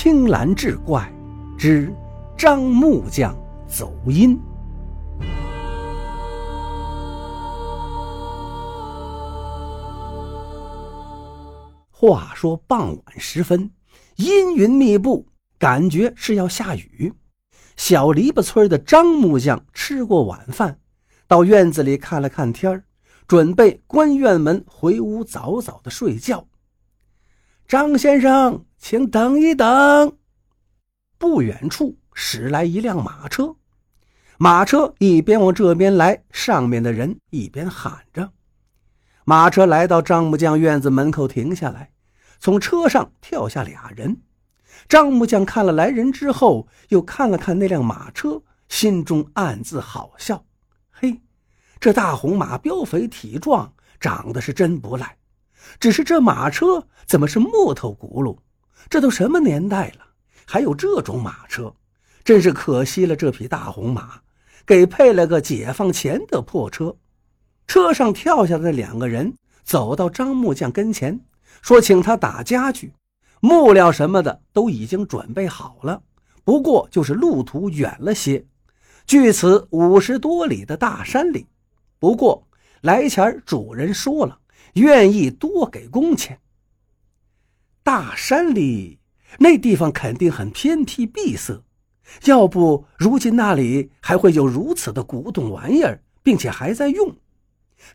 青蓝志怪之张木匠走阴。话说傍晚时分，阴云密布，感觉是要下雨。小篱笆村的张木匠吃过晚饭，到院子里看了看天准备关院门回屋早早的睡觉。张先生，请等一等。不远处驶来一辆马车，马车一边往这边来，上面的人一边喊着。马车来到张木匠院子门口停下来，从车上跳下俩人。张木匠看了来人之后，又看了看那辆马车，心中暗自好笑：嘿，这大红马膘肥体壮，长得是真不赖。只是这马车怎么是木头轱辘？这都什么年代了，还有这种马车？真是可惜了这匹大红马，给配了个解放前的破车。车上跳下的两个人走到张木匠跟前，说：“请他打家具，木料什么的都已经准备好了。不过就是路途远了些，距此五十多里的大山里。不过来前主人说了。”愿意多给工钱。大山里那地方肯定很偏僻闭塞，要不如今那里还会有如此的古董玩意儿，并且还在用。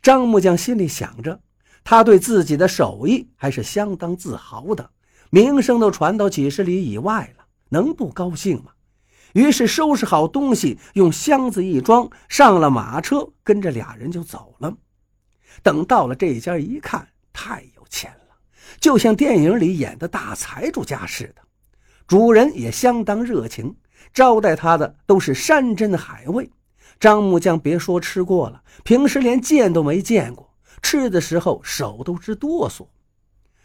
张木匠心里想着，他对自己的手艺还是相当自豪的，名声都传到几十里以外了，能不高兴吗？于是收拾好东西，用箱子一装，上了马车，跟着俩人就走了。等到了这家一看，太有钱了，就像电影里演的大财主家似的。主人也相当热情，招待他的都是山珍海味。张木匠别说吃过了，平时连见都没见过，吃的时候手都直哆嗦。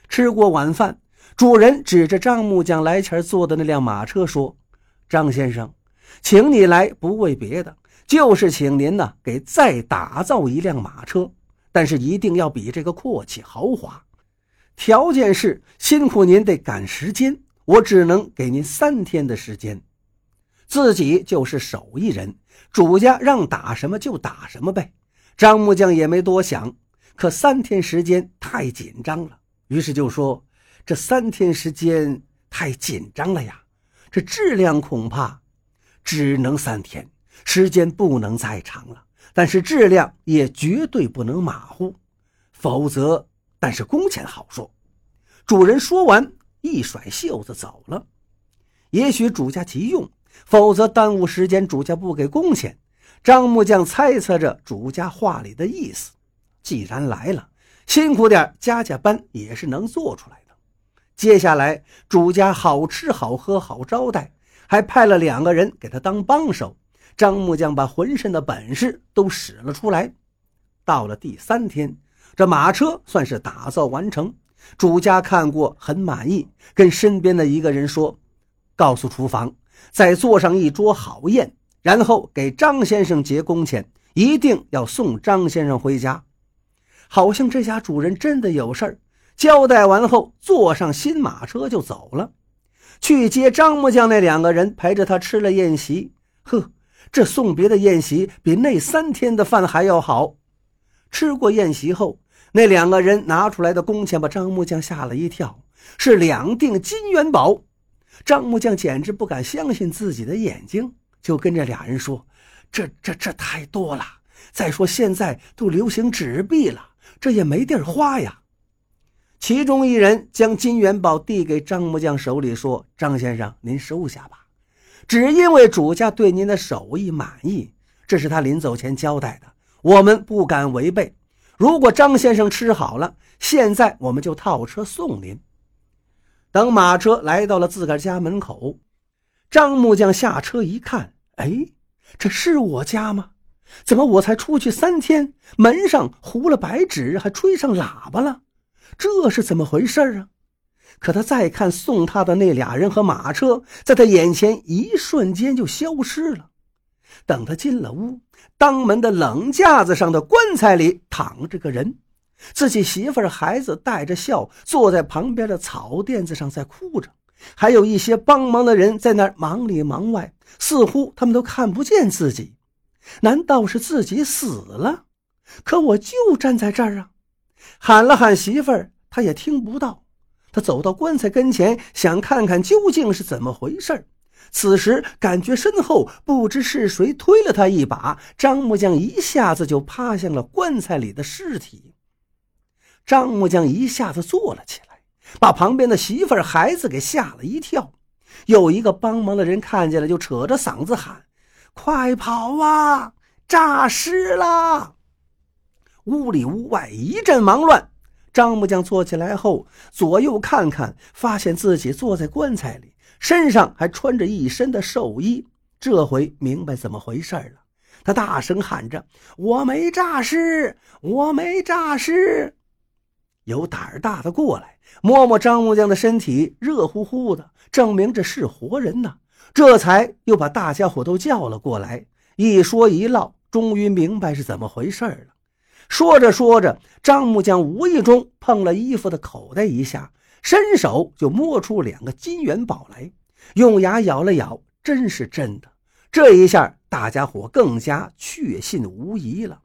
吃过晚饭，主人指着张木匠来前坐的那辆马车说：“张先生，请你来不为别的，就是请您呢给再打造一辆马车。”但是一定要比这个阔气豪华，条件是辛苦您得赶时间，我只能给您三天的时间。自己就是手艺人，主家让打什么就打什么呗。张木匠也没多想，可三天时间太紧张了，于是就说：“这三天时间太紧张了呀，这质量恐怕只能三天，时间不能再长了。”但是质量也绝对不能马虎，否则，但是工钱好说。主人说完，一甩袖子走了。也许主家急用，否则耽误时间，主家不给工钱。张木匠猜测着主家话里的意思，既然来了，辛苦点加加班也是能做出来的。接下来，主家好吃好喝好招待，还派了两个人给他当帮手。张木匠把浑身的本事都使了出来。到了第三天，这马车算是打造完成。主家看过很满意，跟身边的一个人说：“告诉厨房，再做上一桌好宴，然后给张先生结工钱，一定要送张先生回家。”好像这家主人真的有事儿。交代完后，坐上新马车就走了，去接张木匠。那两个人陪着他吃了宴席。这送别的宴席比那三天的饭还要好。吃过宴席后，那两个人拿出来的工钱把张木匠吓了一跳，是两锭金元宝。张木匠简直不敢相信自己的眼睛，就跟这俩人说：“这、这、这太多了。再说现在都流行纸币了，这也没地儿花呀。”其中一人将金元宝递给张木匠手里，说：“张先生，您收下吧。”只因为主家对您的手艺满意，这是他临走前交代的，我们不敢违背。如果张先生吃好了，现在我们就套车送您。等马车来到了自个家门口，张木匠下车一看，哎，这是我家吗？怎么我才出去三天，门上糊了白纸，还吹上喇叭了？这是怎么回事啊？可他再看送他的那俩人和马车，在他眼前一瞬间就消失了。等他进了屋，当门的冷架子上的棺材里躺着个人，自己媳妇儿孩子带着笑坐在旁边的草垫子上在哭着，还有一些帮忙的人在那儿忙里忙外，似乎他们都看不见自己。难道是自己死了？可我就站在这儿啊！喊了喊媳妇儿，他也听不到。他走到棺材跟前，想看看究竟是怎么回事此时感觉身后不知是谁推了他一把，张木匠一下子就趴向了棺材里的尸体。张木匠一下子坐了起来，把旁边的媳妇儿、孩子给吓了一跳。有一个帮忙的人看见了，就扯着嗓子喊：“快跑啊！诈尸了！”屋里屋外一阵忙乱。张木匠坐起来后，左右看看，发现自己坐在棺材里，身上还穿着一身的寿衣。这回明白怎么回事了，他大声喊着：“我没诈尸，我没诈尸！”有胆儿大的过来摸摸张木匠的身体，热乎乎的，证明这是活人呢。这才又把大家伙都叫了过来，一说一唠，终于明白是怎么回事了。说着说着，张木匠无意中碰了衣服的口袋一下，伸手就摸出两个金元宝来，用牙咬了咬，真是真的。这一下，大家伙更加确信无疑了。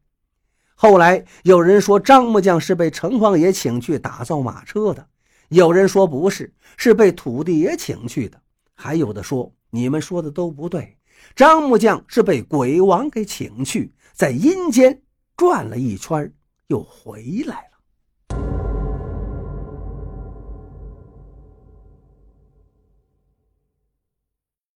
后来有人说张木匠是被城隍爷请去打造马车的，有人说不是，是被土地爷请去的，还有的说你们说的都不对，张木匠是被鬼王给请去，在阴间。转了一圈，又回来了。